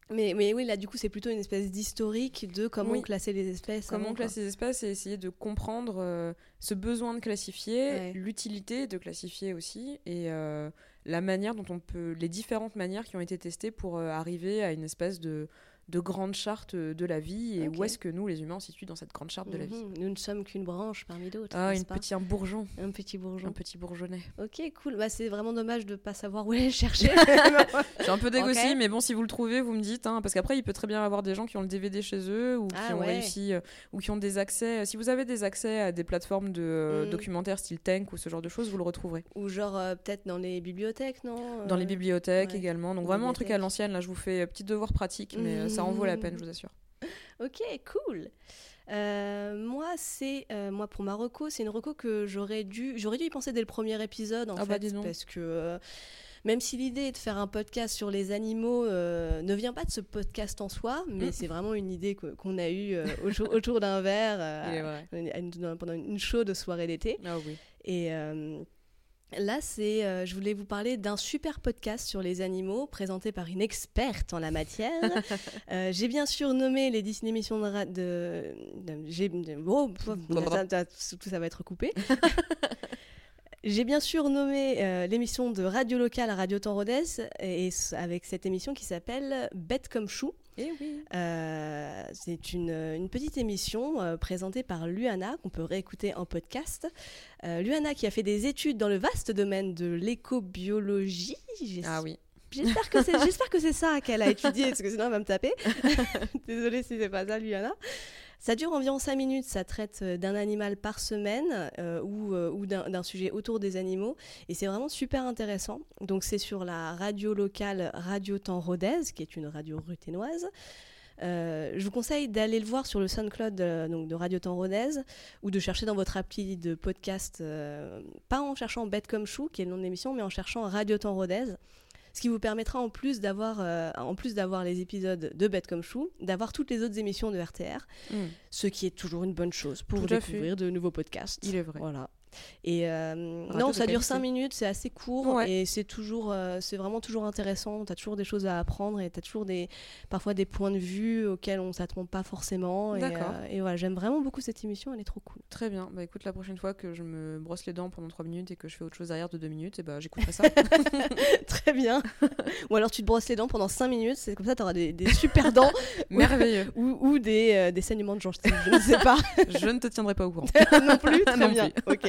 mais, mais oui, là, du coup, c'est plutôt une espèce d'historique de comment Oui. classer les espèces. Comment avant, quoi. classer les espèces et essayer de comprendre euh, ce besoin de classifier, Ouais. l'utilité de classifier aussi, et euh, la manière dont on peut, les différentes manières qui ont été testées pour euh, arriver à une espèce de, de grande charte de la vie et où est-ce que nous, les humains, on se situe dans cette grande charte de la vie. Mhm. Nous ne sommes qu'une branche parmi d'autres. Ah, une petit, un bourgeon, Un petit bourgeon. un petit bourgeonnet. Ok, cool. Bah, c'est vraiment dommage de pas savoir où aller le chercher. C'est un peu dégossy, Ok. mais bon, si vous le trouvez, vous me dites, hein, parce qu'après, il peut très bien avoir des gens qui ont le DVD chez eux ou qui Ah ont ouais. réussi, euh, ou qui ont des accès. Si vous avez des accès à des plateformes de euh, Mm. documentaires style Tank ou ce genre de choses, vous le retrouverez. Ou genre euh, peut-être dans les bibliothèques, non? Dans les bibliothèques ouais. également. Donc vraiment un truc à l'ancienne. Là, je vous fais petit devoir pratique, mais euh, ça en vaut la peine, Mhm. je vous assure. Ok, cool. Euh, moi, c'est euh, moi pour ma reco, c'est une reco que j'aurais dû, j'aurais dû y penser dès le premier épisode en Ah bah, fait, parce que euh, même si l'idée de faire un podcast sur les animaux ne vient pas de ce podcast en soi, mais Mm. c'est vraiment une idée qu'on a eue autour, autour d'un verre vrai. à une- pendant une chaude soirée d'été. Ah oui. Et là, c'est, euh, je voulais vous parler d'un super podcast sur les animaux présenté par une experte en la matière. Euh, j'ai bien sûr nommé les Disney émissions de, de, de- j'ai, de- oh, ça- tout ça va être coupé. J'ai bien sûr nommé euh, l'émission de radio locale à Radio Temps Rodez et, avec cette émission qui s'appelle Bête comme chou. Oui. Euh, c'est une, une petite émission euh, présentée par Luana qu'on peut réécouter en podcast. Euh, Luana qui a fait des études dans le vaste domaine de l'écobiologie. Ah oui. J'espère que c'est j'espère que c'est ça qu'elle a étudié parce que sinon elle va me taper. Désolée si c'est pas ça Luana. Ça dure environ 5 minutes, ça traite euh, d'un animal par semaine euh, ou, euh, d'un sujet autour des animaux et c'est vraiment super intéressant. Donc c'est sur la radio locale Radio Temps Rodez qui est une radio ruténoise. Je vous conseille d'aller le voir sur le SoundCloud de Radio Temps Rodez ou de chercher dans votre appli de podcast, pas en cherchant Bête comme Chou, qui est le nom de l'émission, mais en cherchant Radio Temps Rodez. Ce qui vous permettra en plus d'avoir euh, en plus d'avoir les épisodes de Bête comme Chou, d'avoir toutes les autres émissions de RTR, Mm. ce qui est toujours une bonne chose pour Tout découvrir de nouveaux podcasts. Il est vrai. Voilà. Et euh, non, ça dure qualité. 5 minutes, c'est assez court Ouais. et c'est toujours, euh, c'est vraiment toujours intéressant. Tu as toujours des choses à apprendre et tu as toujours des, parfois des points de vue auxquels on s'attend pas forcément. Et, D'accord. euh, et voilà, j'aime vraiment beaucoup cette émission, elle est trop cool. Très bien. Bah écoute, la prochaine fois que je me brosse les dents pendant 3 minutes et que je fais autre chose derrière de 2 minutes, et bah j'écouterai ça. Très bien. Ou alors tu te brosses les dents pendant 5 minutes, c'est comme ça tu auras des, des super dents Merveilleux. ou, ou des, euh, des saignements de gencives, je ne sais pas. Je ne te tiendrai pas au courant. non plus Très Non bien. Ok.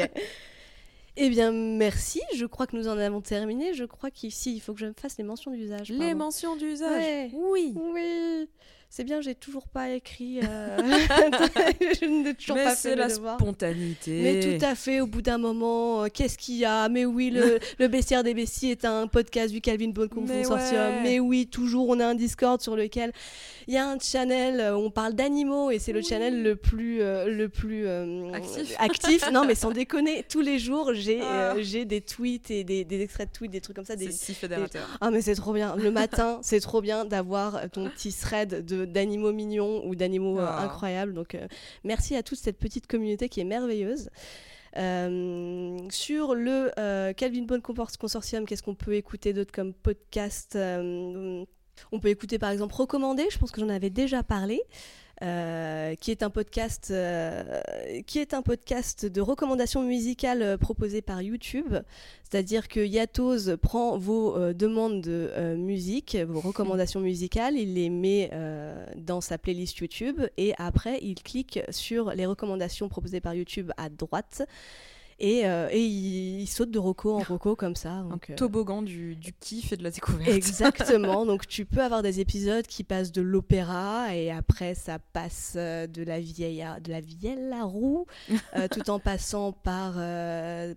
Eh bien, merci. Je crois que nous en avons terminé. Je crois qu'ici, il faut que je me fasse les mentions d'usage. Les mentions d'usage. Ouais. Oui. Oui. C'est bien, j'ai toujours pas écrit. euh, je n'ai toujours Mais pas c'est fait la le devoir. spontanéité. Mais tout à fait, au bout d'un moment, euh, qu'est-ce qu'il y a? Mais oui, le, le Bestiaire des Besties est un podcast du Calvin Mais Consortium. ouais. Mais oui, toujours, on a un Discord sur lequel il y a un channel euh, où on parle d'animaux et c'est le Oui. channel le plus, euh, le plus euh, Actif. actif. Non, mais sans déconner, tous les jours, j'ai Ah. euh, j'ai des tweets et des, des extraits de tweets, des trucs comme ça. C'est Des, si fédérateur. ah mais c'est trop bien. Le matin, c'est trop bien d'avoir ton petit thread de d'animaux mignons ou d'animaux euh, Ah. incroyables. Donc euh, merci à toute cette petite communauté qui est merveilleuse. Euh, sur le euh, Calvin Bone Consortium, qu'est-ce qu'on peut écouter d'autre comme podcast Euh, On peut écouter par exemple Recommandé, je pense que j'en avais déjà parlé. Euh, qui est un podcast euh, qui est un podcast de recommandations musicales euh, proposé par YouTube. C'est-à-dire que Yatos prend vos euh, demandes de musique, vos recommandations musicales, il les met dans sa playlist YouTube et après il clique sur les recommandations proposées par YouTube à droite et, euh, et il, il saute de roco en roco comme ça. Donc, euh, toboggan du, du kiff et de la découverte. Exactement, donc tu peux avoir des épisodes qui passent de l'opéra et après ça passe euh, de la vieille à, de la vieille à roue, euh, tout en passant par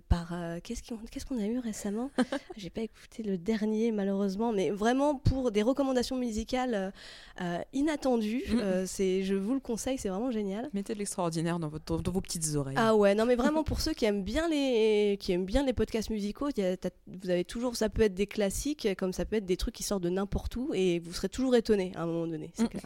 par qu'est-ce qu'on qu'est-ce qu'on a eu récemment? J'ai pas écouté le dernier malheureusement, mais vraiment pour des recommandations musicales inattendues, c'est je vous le conseille, c'est vraiment génial. Mettez de l'extraordinaire dans, votre- dans vos petites oreilles. Ah ouais, non mais vraiment pour ceux qui aiment bien les qui aiment bien les podcasts musicaux, y a- vous avez toujours ça peut être des classiques comme ça peut être des trucs qui sortent de n'importe où et vous serez toujours étonné à un moment donné, c'est clair.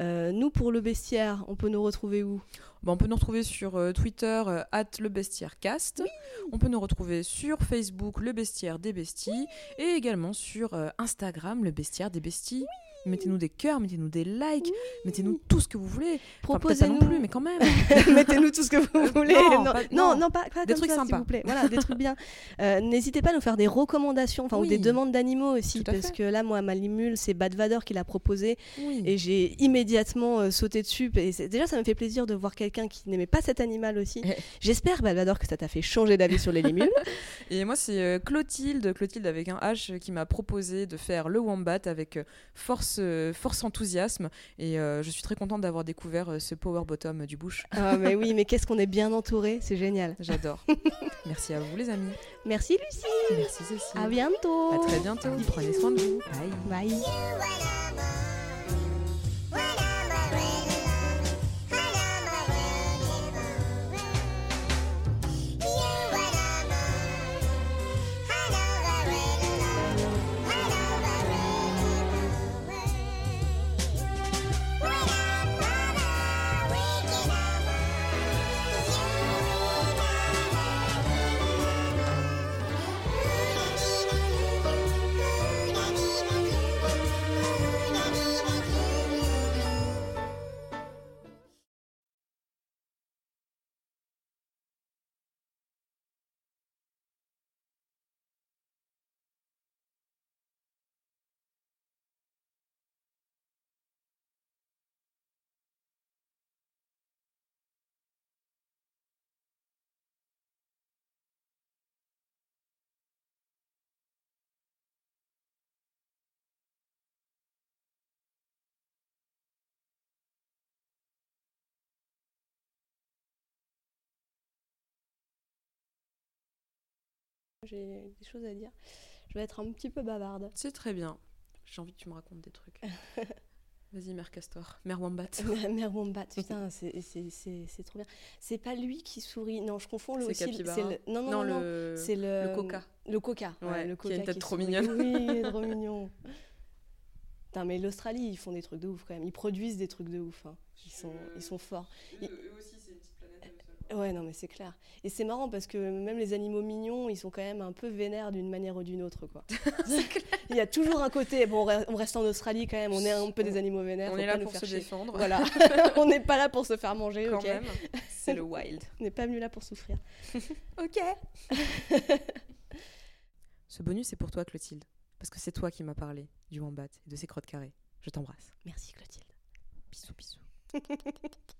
Euh, nous pour le bestiaire, on peut nous retrouver où? Bah, on peut nous retrouver sur euh, Twitter, euh, at le bestiaire cast. On peut nous retrouver sur Facebook, le bestiaire des besties. Et également sur euh, Instagram, le bestiaire des besties. Mettez-nous des cœurs, mettez-nous des likes, mettez-nous tout ce que vous voulez. Enfin, peut-être pas non Proposez-nous plus, mais quand même. Mettez-nous tout ce que vous voulez. non, Non, pas- non, non. non, pas, pas Des comme trucs ça, sympas. s'il vous plaît. Voilà, des trucs bien. Euh, N'hésitez pas à nous faire des recommandations, enfin ou des demandes d'animaux aussi, parce fait. que là, moi, ma limule, c'est Bad Vador qui l'a proposé. Oui. Et j'ai immédiatement euh, sauté dessus. Et déjà, ça me fait plaisir de voir quelqu'un qui n'aimait pas cet animal aussi. Eh. J'espère, Balvador, que ça t'a fait changer d'avis sur les limules. Et moi, c'est euh, Clotilde, Clotilde avec un H, euh, qui m'a proposé de faire le Wombat avec euh, force, euh, force enthousiasme. Et euh, je suis très contente d'avoir découvert euh, ce power bottom du bush. ah, mais oui, mais qu'est-ce qu'on est bien entouré, c'est génial. J'adore. Merci à vous, les amis. Merci, Lucie. Merci, Cécile. À bientôt. À très bientôt. Prenez soin de vous. Bye. Bye. J'ai des choses à dire. Je vais être un petit peu bavarde. C'est très bien. J'ai envie que tu me racontes des trucs. Vas-y, Mère Castor. Mère Wombat. Mère Wombat, putain, c'est- trop bien. C'est pas lui qui sourit. Non, je confonds le C'est aussi. C'est le- Non, non, non, non. le... C'est le... le coca. Le coca. Ouais, Ouais, le qui a une coca tête trop sourit. mignonne. Oui, il est trop mignon. Putain, mais l'Australie, ils font des trucs de ouf quand même. Ils produisent des trucs de ouf. hein. Ils, sont, ils sont forts. Ils- Ouais, non, mais c'est clair. Et c'est marrant parce que même les animaux mignons, ils sont quand même un peu vénères d'une manière ou d'une autre, quoi. Il y a toujours un côté. Bon, on re- on reste en Australie quand même. On est un peu des animaux vénères. On est là nous pour faire se chier. défendre. Voilà. on n'est pas là pour se faire manger, Quand. C'est le wild. On n'est pas venu là pour souffrir. Ok. Ce bonus est pour toi, Clotilde. Parce que c'est toi qui m'as parlé du wombat et de ses crottes carrées. Je t'embrasse. Merci Clotilde. Bisous, bisous.